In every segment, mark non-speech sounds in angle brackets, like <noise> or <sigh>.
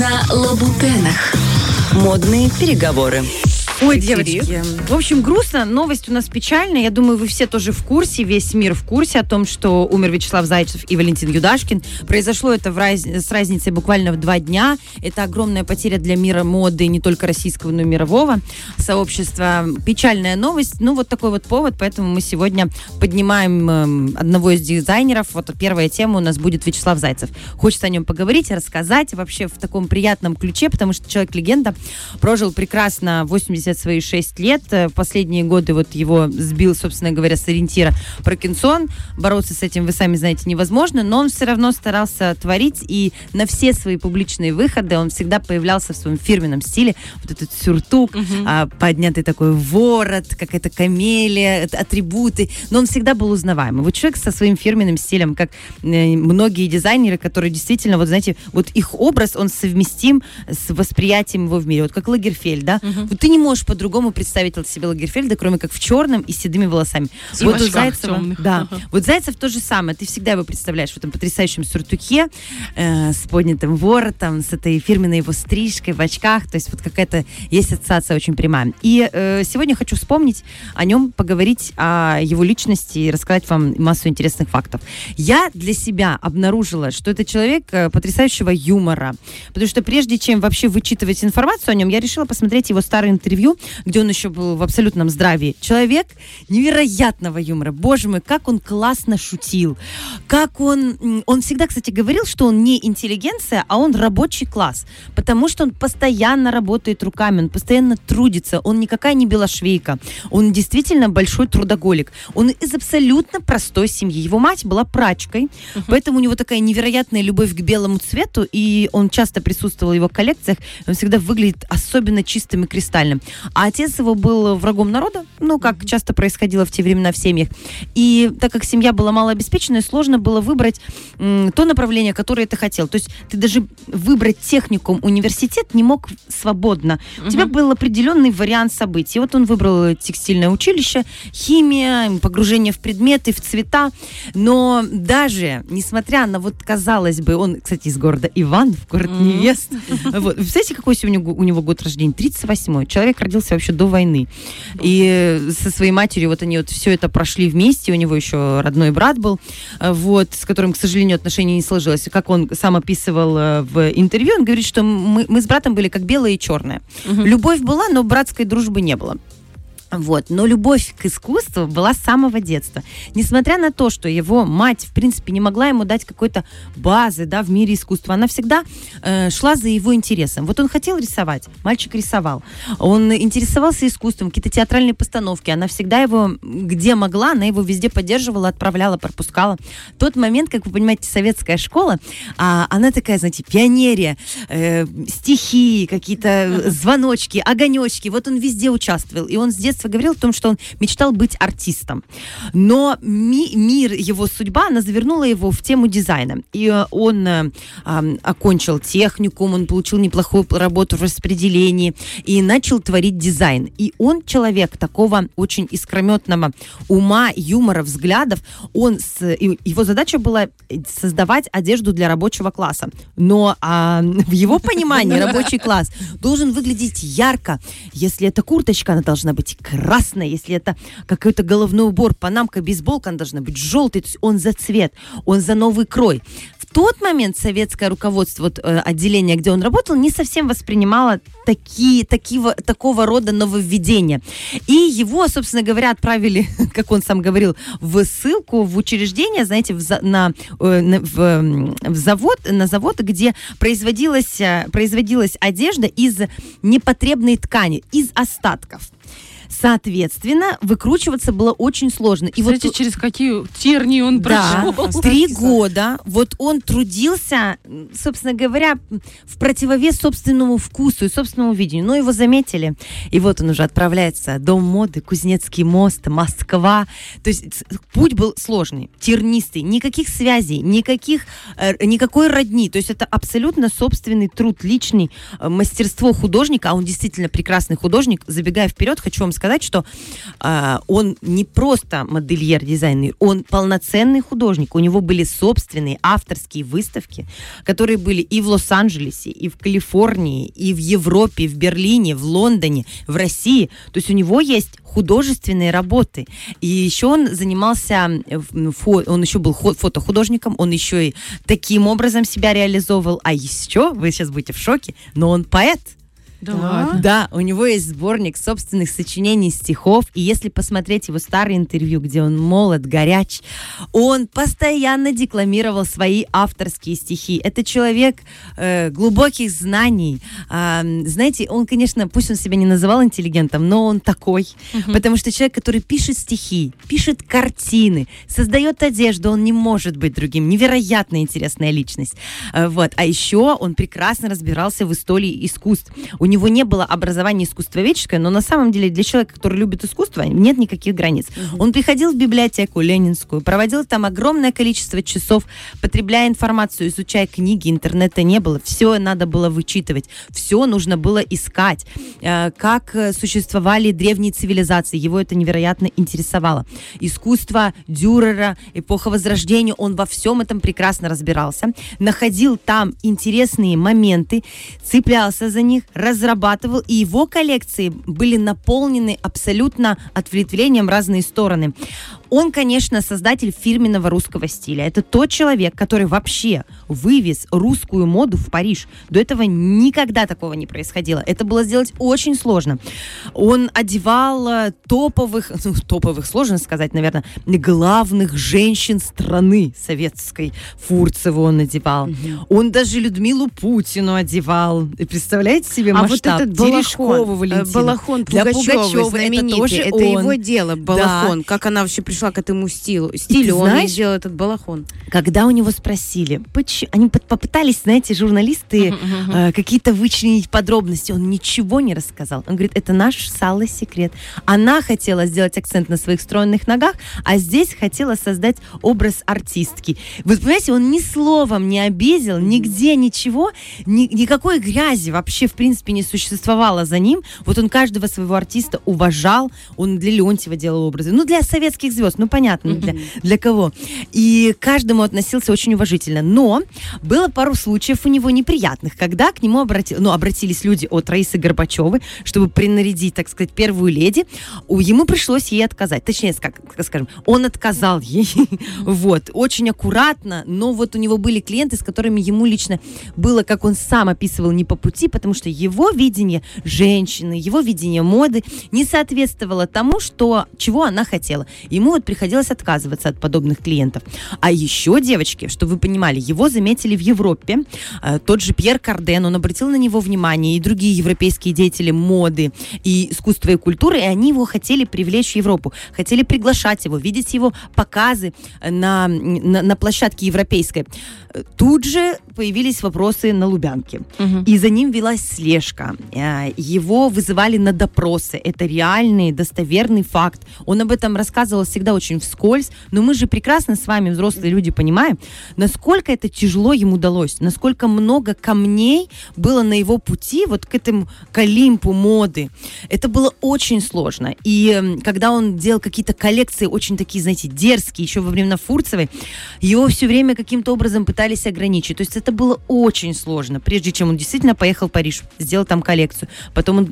на Лабутенах. Модные переговоры. Ой, девочки. В общем, грустно. Новость у нас печальная. Я думаю, вы все тоже в курсе, весь мир в курсе о том, что умер Вячеслав Зайцев и Валентин Юдашкин. Произошло это в раз... с разницей буквально в два дня. Это огромная потеря для мира моды, не только российского, но и мирового сообщества. Печальная новость. Ну, вот такой вот повод, поэтому мы сегодня поднимаем э, одного из дизайнеров. Вот первая тема у нас будет Вячеслав Зайцев. Хочется о нем поговорить, рассказать вообще в таком приятном ключе, потому что человек-легенда прожил прекрасно 80 в свои 6 лет. Э, последние годы вот его сбил, собственно говоря, с ориентира Паркинсон. Бороться с этим, вы сами знаете, невозможно, но он все равно старался творить, и на все свои публичные выходы он всегда появлялся в своем фирменном стиле. Вот этот сюртук, угу. а, поднятый такой ворот, какая-то камелия, атрибуты. Но он всегда был узнаваемый. Вот человек со своим фирменным стилем, как э, многие дизайнеры, которые действительно, вот знаете, вот их образ, он совместим с восприятием его в мире. Вот как Лагерфель, да? Угу. Вот ты не можешь можешь по-другому представить себе Лагерфельда, кроме как в черном и с седыми волосами. И вот у Зайцева, темных. да, вот Зайцев то же самое. Ты всегда его представляешь в этом потрясающем сюртуке э, с поднятым воротом, с этой фирменной его стрижкой в очках. То есть вот какая-то есть ассоциация очень прямая. И э, сегодня хочу вспомнить о нем, поговорить о его личности и рассказать вам массу интересных фактов. Я для себя обнаружила, что это человек э, потрясающего юмора. Потому что прежде чем вообще вычитывать информацию о нем, я решила посмотреть его старое интервью интервью, где он еще был в абсолютном здравии. Человек невероятного юмора. Боже мой, как он классно шутил. Как он... Он всегда, кстати, говорил, что он не интеллигенция, а он рабочий класс. Потому что он постоянно работает руками, он постоянно трудится. Он никакая не белошвейка. Он действительно большой трудоголик. Он из абсолютно простой семьи. Его мать была прачкой, uh-huh. поэтому у него такая невероятная любовь к белому цвету, и он часто присутствовал в его коллекциях. Он всегда выглядит особенно чистым и кристальным. А отец его был врагом народа, ну, как часто происходило в те времена в семьях. И так как семья была малообеспеченная, сложно было выбрать м, то направление, которое ты хотел. То есть ты даже выбрать техникум, университет не мог свободно. Угу. У тебя был определенный вариант событий. Вот он выбрал текстильное училище, химия, погружение в предметы, в цвета. Но даже, несмотря на вот, казалось бы, он, кстати, из города Иван, в город mm невест. <laughs> Вот. Представляете, какой сегодня у него год рождения? 38-й. Человек родился вообще до войны. И со своей матерью вот они вот все это прошли вместе. У него еще родной брат был, э, вот, с которым, к сожалению, отношения не сложилось. Как он сам описывал э, в интервью, он говорит, что мы, мы с братом были как белое и черное. Угу. Любовь была, но братской дружбы не было. Вот. Но любовь к искусству была с самого детства. Несмотря на то, что его мать, в принципе, не могла ему дать какой-то базы да, в мире искусства, она всегда э, шла за его интересом. Вот он хотел рисовать, мальчик рисовал. Он интересовался искусством, какие-то театральные постановки. Она всегда его, где могла, она его везде поддерживала, отправляла, пропускала. Тот момент, как вы понимаете, советская школа, а, она такая, знаете, пионерия, э, стихи, какие-то звоночки, огонечки. Вот он везде участвовал. И он с детства детства говорил о том, что он мечтал быть артистом. Но ми мир, его судьба, она завернула его в тему дизайна. И э, он э, окончил техникум, он получил неплохую работу в распределении и начал творить дизайн. И он человек такого очень искрометного ума, юмора, взглядов. Он с, его задача была создавать одежду для рабочего класса. Но а, в его понимании рабочий класс должен выглядеть ярко. Если это курточка, она должна быть красная, если это какой-то головной убор, панамка, бейсболка, она должна быть желтой, то есть он за цвет, он за новый крой. В тот момент советское руководство, вот, э, отделение, где он работал, не совсем воспринимало такие, такие, такого рода нововведения. И его, собственно говоря, отправили, <laughs> как он сам говорил, в ссылку, в учреждение, знаете, в, на, э, на, в, в завод, на завод, где производилась, э, производилась одежда из непотребной ткани, из остатков. Соответственно, выкручиваться было очень сложно. И Кстати, вот через какие тернии он да, прошел. <laughs> Три года. Вот он трудился, собственно говоря, в противовес собственному вкусу и собственному видению. Но его заметили. И вот он уже отправляется. Дом моды, Кузнецкий мост, Москва. То есть путь был сложный, тернистый. Никаких связей, никаких, э, никакой родни. То есть это абсолютно собственный труд, личный, э, мастерство художника. А он действительно прекрасный художник. Забегая вперед, хочу вам сказать, сказать, что э, он не просто модельер-дизайнер, он полноценный художник. У него были собственные авторские выставки, которые были и в Лос-Анджелесе, и в Калифорнии, и в Европе, в Берлине, в Лондоне, в России. То есть у него есть художественные работы. И еще он занимался, он еще был фотохудожником, он еще и таким образом себя реализовывал. А еще, вы сейчас будете в шоке, но он поэт. Да. да, у него есть сборник собственных сочинений стихов, и если посмотреть его старые интервью, где он молод, горяч, он постоянно декламировал свои авторские стихи. Это человек э, глубоких знаний. Э, знаете, он, конечно, пусть он себя не называл интеллигентом, но он такой, угу. потому что человек, который пишет стихи, пишет картины, создает одежду, он не может быть другим. Невероятно интересная личность. Э, вот. А еще он прекрасно разбирался в истории искусств. У него не было образования искусствоведческое, но на самом деле для человека, который любит искусство, нет никаких границ. Он приходил в библиотеку Ленинскую, проводил там огромное количество часов, потребляя информацию, изучая книги, интернета не было, все надо было вычитывать, все нужно было искать, э, как существовали древние цивилизации, его это невероятно интересовало. Искусство Дюрера, эпоха Возрождения, он во всем этом прекрасно разбирался, находил там интересные моменты, цеплялся за них, раз разрабатывал, и его коллекции были наполнены абсолютно ответвлением разные стороны. Он, конечно, создатель фирменного русского стиля. Это тот человек, который вообще вывез русскую моду в Париж. До этого никогда такого не происходило. Это было сделать очень сложно. Он одевал э, топовых, <laughs> ну, топовых, сложно сказать, наверное, главных женщин страны советской. Фурцеву он одевал. Угу. Он даже Людмилу Путину одевал. Представляете себе масштаб? А вот этот балахон, э, балахон Пугачевой, знаменитый, это, тоже это он. его дело, балахон. Да. Как она вообще пришла к этому стилю. Стилю он знаешь, сделал этот балахон. Когда у него спросили, почему, они попытались, знаете, журналисты э, какие-то вычленить подробности, он ничего не рассказал. Он говорит, это наш салый секрет. Она хотела сделать акцент на своих стройных ногах, а здесь хотела создать образ артистки. Вы понимаете, он ни словом не обидел, нигде ничего, ни, никакой грязи вообще в принципе не существовало за ним. Вот он каждого своего артиста уважал, он для Леонтьева делал образы, ну для советских звезд, ну понятно, для, для кого. И к каждому относился очень уважительно. Но было пару случаев у него неприятных, когда к нему обрати, ну, обратились люди от Раисы Горбачевой, чтобы принарядить, так сказать, первую леди. Ему пришлось ей отказать. Точнее, как скажем, он отказал ей. вот. Очень аккуратно, но вот у него были клиенты, с которыми ему лично было, как он сам описывал, не по пути, потому что его видение женщины, его видение моды не соответствовало тому, что, чего она хотела. Ему вот приходилось отказываться от подобных клиентов. А еще, девочки, чтобы вы понимали, его заметили в Европе. Э, тот же Пьер Карден, он обратил на него внимание, и другие европейские деятели моды и искусства и культуры, и они его хотели привлечь в Европу, хотели приглашать его, видеть его показы на, на, на площадке европейской. Тут же появились вопросы на Лубянке, угу. и за ним велась слежка. Э, его вызывали на допросы. Это реальный, достоверный факт. Он об этом рассказывал всегда очень вскользь, но мы же прекрасно с вами, взрослые люди, понимаем, насколько это тяжело ему удалось, насколько много камней было на его пути вот к этому к Олимпу моды. Это было очень сложно. И когда он делал какие-то коллекции очень такие, знаете, дерзкие, еще во времена Фурцевой, его все время каким-то образом пытались ограничить. То есть это было очень сложно, прежде чем он действительно поехал в Париж, сделал там коллекцию. Потом он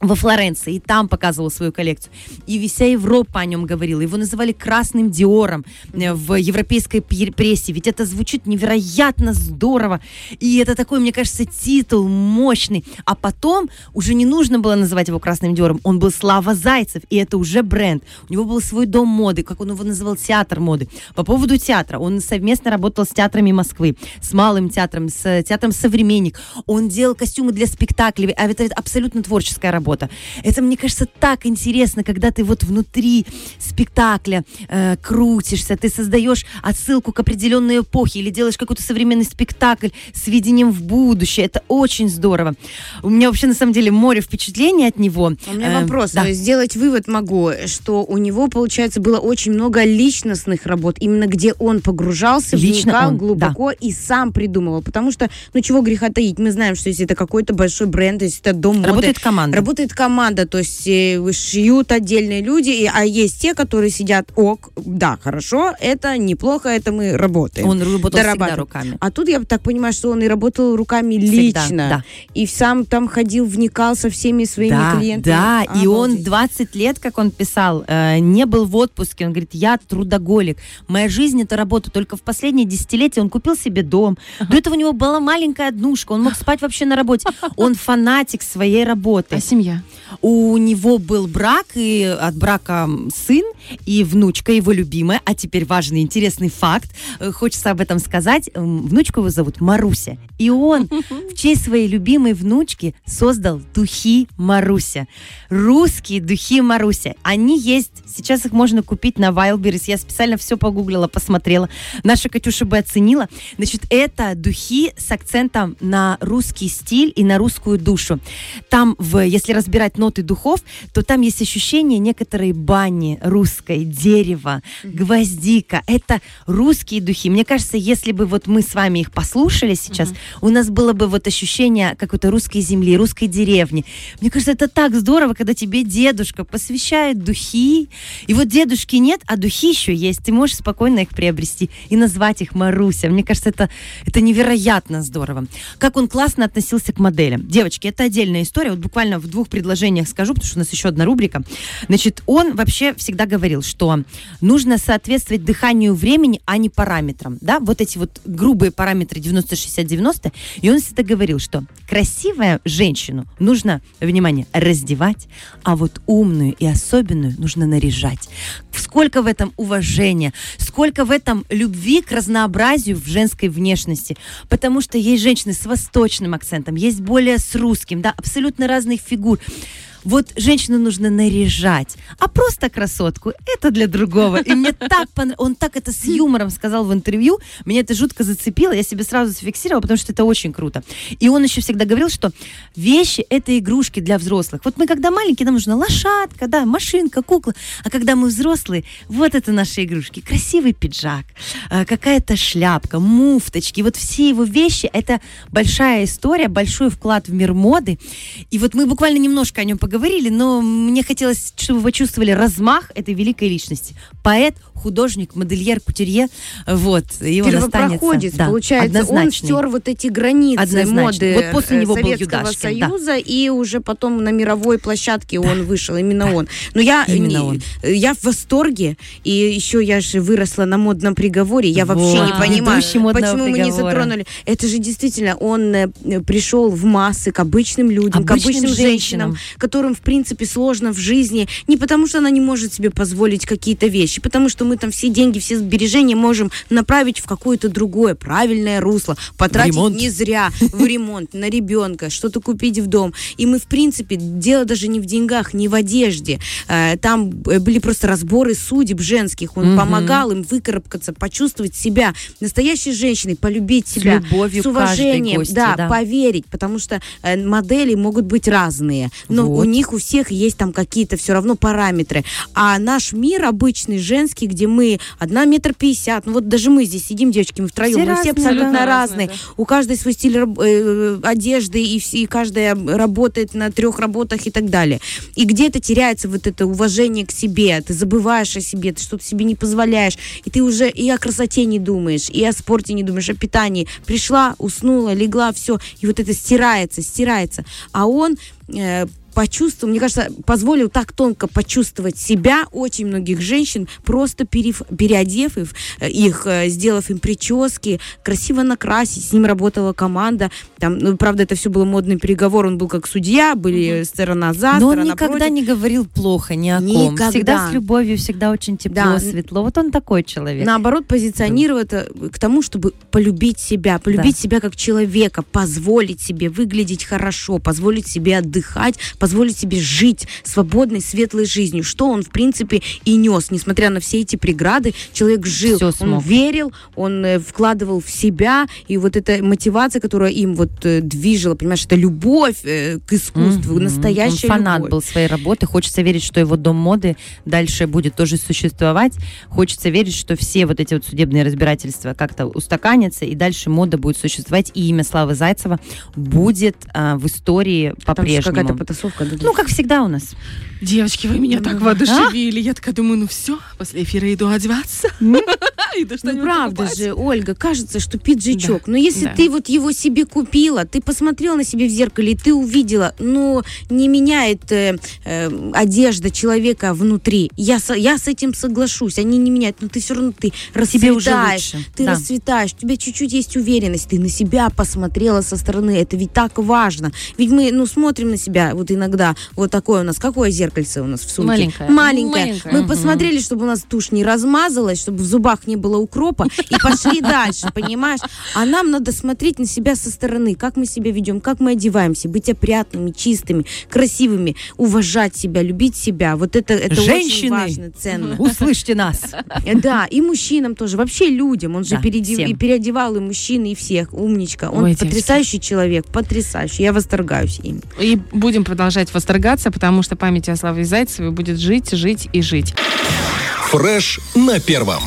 во Флоренции, и там показывал свою коллекцию. И вся Европа о нем говорила. Его называли красным Диором э, в европейской прессе. Ведь это звучит невероятно здорово. И это такой, мне кажется, титул мощный. А потом уже не нужно было называть его красным Диором. Он был Слава Зайцев, и это уже бренд. У него был свой дом моды, как он его называл, театр моды. По поводу театра. Он совместно работал с театрами Москвы, с Малым театром, с театром «Современник». Он делал костюмы для спектаклей. А это абсолютно творческая работа работа. Это, мне кажется, так интересно, когда ты вот внутри спектакля э, крутишься, ты создаешь отсылку к определенной эпохе или делаешь какой-то современный спектакль с видением в будущее. Это очень здорово. У меня вообще, на самом деле, море впечатлений от него. У меня э, вопрос. Да. Сделать вывод могу, что у него, получается, было очень много личностных работ, именно где он погружался, Лично вникал он, глубоко да. и сам придумывал. Потому что, ну чего греха таить, мы знаем, что если это какой-то большой бренд, если это дом моды, работает команда работает команда, то есть э, шьют отдельные люди, и, а есть те, которые сидят, ок, да, хорошо, это неплохо, это мы работаем. Он работал всегда руками. А тут я так понимаю, что он и работал руками всегда, лично. Да. И сам там ходил, вникал со всеми своими да, клиентами. Да, Обалдеть. и он 20 лет, как он писал, э, не был в отпуске. Он говорит, я трудоголик. Моя жизнь это работа. Только в последние десятилетия он купил себе дом. До этого у него была маленькая однушка. Он мог спать вообще на работе. <laughs> Он фанатик своей работы. А семья? У него был брак, и от брака сын, и внучка его любимая. А теперь важный, интересный факт. Э, хочется об этом сказать. Внучку его зовут Маруся. И он <laughs> в честь своей любимой внучки создал духи Маруся. Русские духи Маруся. Они есть. Сейчас их можно купить на Wildberries. Я специально все погуглила, посмотрела. Наша Катюша бы оценила. Значит, это духи с акцентом на русский стиль и на русскую душу. Там, в, если разбирать ноты духов, то там есть ощущение некоторой бани русской, дерева, гвоздика. Это русские духи. Мне кажется, если бы вот мы с вами их послушали сейчас, у нас было бы вот ощущение какой-то русской земли, русской деревни. Мне кажется, это так здорово, когда тебе дедушка посвящает духи. И вот дедушки нет, а духи еще есть. Ты можешь спокойно их приобрести и назвать их Маруся. Мне кажется, это, это невероятно здорово. Как он классно относился к моделям. Девочки, это отдельная история. Вот буквально в двух предложениях скажу, потому что у нас еще одна рубрика. Значит, он вообще всегда говорил, что нужно соответствовать дыханию времени, а не параметрам. Да, вот эти вот грубые параметры 90-60-90. И он всегда говорил, что красивая женщину нужно, внимание, раздевать, а вот умную и особенную нужно наряжать. Сколько в этом уважения, сколько в этом любви к разнообразию в женской внешности. Потому что есть женщины с восточным акцентом, есть более с русским, да, абсолютно разных фигур. food. Вот женщину нужно наряжать, а просто красотку это для другого. И мне так понравилось, он так это с юмором сказал в интервью, меня это жутко зацепило, я себе сразу зафиксировала, потому что это очень круто. И он еще всегда говорил, что вещи это игрушки для взрослых. Вот мы когда маленькие, нам нужна лошадка, да, машинка, кукла, а когда мы взрослые, вот это наши игрушки. Красивый пиджак, э, какая-то шляпка, муфточки, вот все его вещи, это большая история, большой вклад в мир моды. И вот мы буквально немножко о нем поговорили говорили, но мне хотелось, чтобы вы чувствовали размах этой великой личности. Поэт, художник, модельер, кутюрье, вот, и он останется. Да, получается, он стер вот эти границы Однозначно. моды вот после него Советского был Союза, да. и уже потом на мировой площадке да. он вышел, именно да. он. Но я, именно он. я в восторге, и еще я же выросла на модном приговоре, я вот. вообще не понимаю, почему приговора. мы не затронули. Это же действительно, он э, пришел в массы к обычным людям, обычным к обычным женщинам, женщинам, которым, в принципе, сложно в жизни, не потому что она не может себе позволить какие-то вещи, потому что мы там все деньги, все сбережения можем направить в какое-то другое правильное русло, потратить не зря в <laughs> ремонт, на ребенка, что-то купить в дом. И мы, в принципе, дело даже не в деньгах, не в одежде. Э, там были просто разборы судеб женских. Он помогал им выкарабкаться, почувствовать себя настоящей женщиной, полюбить себя. С любовью с уважением, гости, да, да, поверить, потому что э, модели могут быть разные, но вот. у них у всех есть там какие-то все равно параметры. А наш мир обычный, женский, где мы одна метр пятьдесят, ну вот даже мы здесь сидим, девочки, мы втроем, все мы все абсолютно да, разные, да. у каждой свой стиль э, одежды, и, все, и каждая работает на трех работах и так далее. И где-то теряется вот это уважение к себе, ты забываешь о себе, ты что-то себе не позволяешь, и ты уже и о красоте не думаешь, и о спорте не думаешь, о питании. Пришла, уснула, легла, все, и вот это стирается, стирается. А он э, почувствовал, мне кажется, позволил так тонко почувствовать себя очень многих женщин, просто перев, переодев их, их, э, сделав им прически, красиво накрасить. С ним работала команда. Там, ну, правда, это все было модный переговор. Он был как судья, были угу. сторона за, Но он никогда против. не говорил плохо ни о ком. Никогда. Всегда с любовью, всегда очень тепло, да. светло. Вот он такой человек. Наоборот, позиционировал это к тому, чтобы полюбить себя, полюбить да. себя как человека, позволить себе выглядеть хорошо, позволить себе отдыхать, позволить себе жить свободной, светлой жизнью, что он, в принципе, и нес. Несмотря на все эти преграды, человек жил, Все он верил, он э, вкладывал в себя, и вот эта мотивация, которая им вот э, движила, понимаешь, это любовь э, к искусству, mm-hmm. настоящая он фанат любовь. был своей работы, хочется верить, что его дом моды дальше будет тоже существовать, хочется верить, что все вот эти вот судебные разбирательства как-то устаканятся, и дальше мода будет существовать, и имя Славы Зайцева будет а, в истории по-прежнему. какая-то потасовка Ну, как всегда у нас. Девочки, вы меня так воодушевили. Я такая думаю, ну все, после эфира иду одеваться. Иду Ну, <laughs> что-нибудь правда покупать. же, Ольга, кажется, что пиджачок. Но если ты вот его себе купила, ты посмотрела на себе в зеркале, и ты увидела, но не меняет э, э, одежда человека внутри. Я, с этим соглашусь, они не меняют, но ты все равно ты расцветаешь. Ты расцветаешь, у тебя чуть-чуть есть уверенность, ты на себя посмотрела со стороны, это ведь так важно. Ведь мы, ну, смотрим на себя вот иногда, вот такое у нас, какое зеркальце у нас в сумке? Маленькое. Маленькое. Маленькое. Мы Мгм. посмотрели, чтобы у нас тушь не размазалась, чтобы в зубах не было укропа, и пошли дальше, понимаешь? А нам надо смотреть на себя со стороны, как мы себя ведем, как мы одеваемся, быть опрятными, чистыми, красивыми, уважать себя, любить себя. Вот это, это очень Женщины. важно, ценно. Услышьте нас. Да, и мужчинам тоже, вообще людям. Он же Да, всем. и переодевал и мужчин, и всех. Умничка. Он Ой, девочки. потрясающий человек, потрясающий. Я восторгаюсь им. И будем продолжать восторгаться, потому что память о Славе Зайцевой будет жить, жить и жить. Фреш на первом.